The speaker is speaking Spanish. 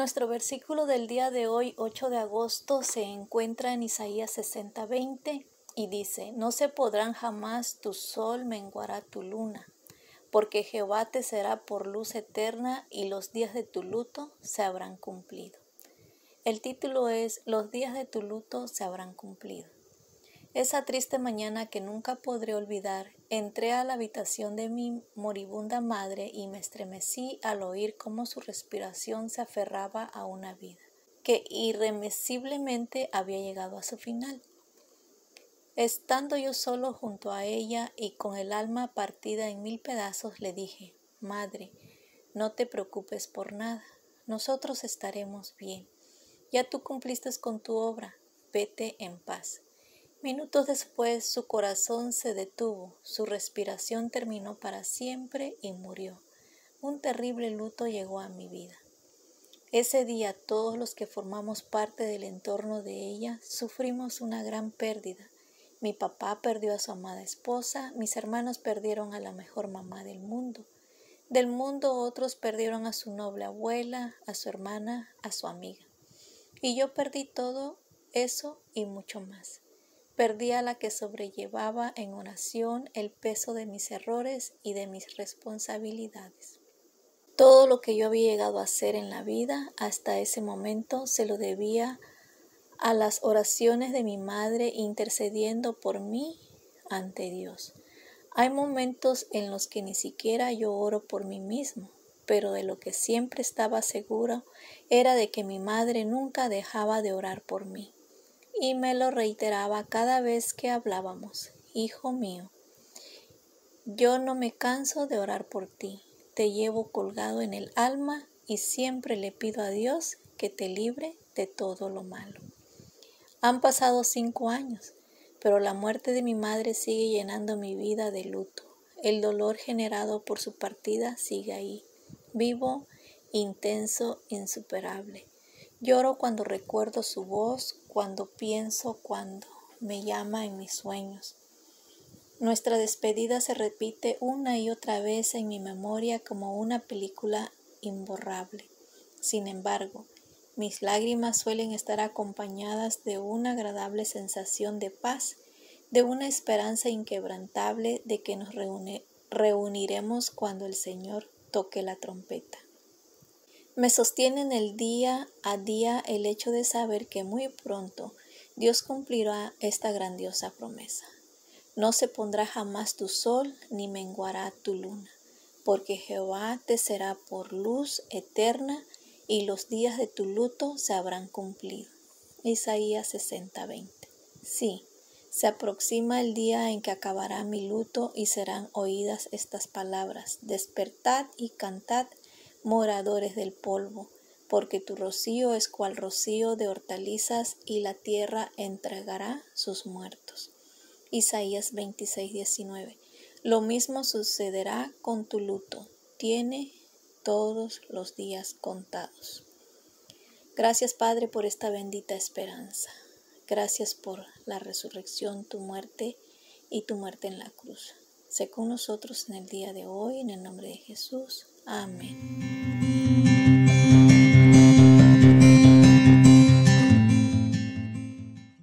Nuestro versículo del día de hoy, 8 de agosto, se encuentra en Isaías 60:20 y dice, No se podrán jamás tu sol menguará tu luna, porque Jehová te será por luz eterna y los días de tu luto se habrán cumplido. El título es Los días de tu luto se habrán cumplido. Esa triste mañana que nunca podré olvidar, entré a la habitación de mi moribunda madre y me estremecí al oír cómo su respiración se aferraba a una vida, que irremisiblemente había llegado a su final. Estando yo solo junto a ella y con el alma partida en mil pedazos, le dije, Madre, no te preocupes por nada, nosotros estaremos bien. Ya tú cumpliste con tu obra, vete en paz. Minutos después su corazón se detuvo, su respiración terminó para siempre y murió. Un terrible luto llegó a mi vida. Ese día todos los que formamos parte del entorno de ella sufrimos una gran pérdida. Mi papá perdió a su amada esposa, mis hermanos perdieron a la mejor mamá del mundo. Del mundo otros perdieron a su noble abuela, a su hermana, a su amiga. Y yo perdí todo eso y mucho más. Perdí a la que sobrellevaba en oración el peso de mis errores y de mis responsabilidades. Todo lo que yo había llegado a hacer en la vida hasta ese momento se lo debía a las oraciones de mi madre intercediendo por mí ante Dios. Hay momentos en los que ni siquiera yo oro por mí mismo, pero de lo que siempre estaba seguro era de que mi madre nunca dejaba de orar por mí y me lo reiteraba cada vez que hablábamos. Hijo mío, yo no me canso de orar por ti, te llevo colgado en el alma y siempre le pido a Dios que te libre de todo lo malo. Han pasado cinco años, pero la muerte de mi madre sigue llenando mi vida de luto. El dolor generado por su partida sigue ahí, vivo, intenso, insuperable. Lloro cuando recuerdo su voz, cuando pienso, cuando me llama en mis sueños. Nuestra despedida se repite una y otra vez en mi memoria como una película imborrable. Sin embargo, mis lágrimas suelen estar acompañadas de una agradable sensación de paz, de una esperanza inquebrantable de que nos reuniremos cuando el Señor toque la trompeta. Me sostiene en el día a día el hecho de saber que muy pronto Dios cumplirá esta grandiosa promesa. No se pondrá jamás tu sol ni menguará tu luna, porque Jehová te será por luz eterna y los días de tu luto se habrán cumplido. Isaías 60:20. Sí, se aproxima el día en que acabará mi luto y serán oídas estas palabras. Despertad y cantad moradores del polvo, porque tu rocío es cual rocío de hortalizas y la tierra entregará sus muertos. Isaías 26, 19. Lo mismo sucederá con tu luto. Tiene todos los días contados. Gracias Padre por esta bendita esperanza. Gracias por la resurrección, tu muerte y tu muerte en la cruz. Sé con nosotros en el día de hoy, en el nombre de Jesús. Amin.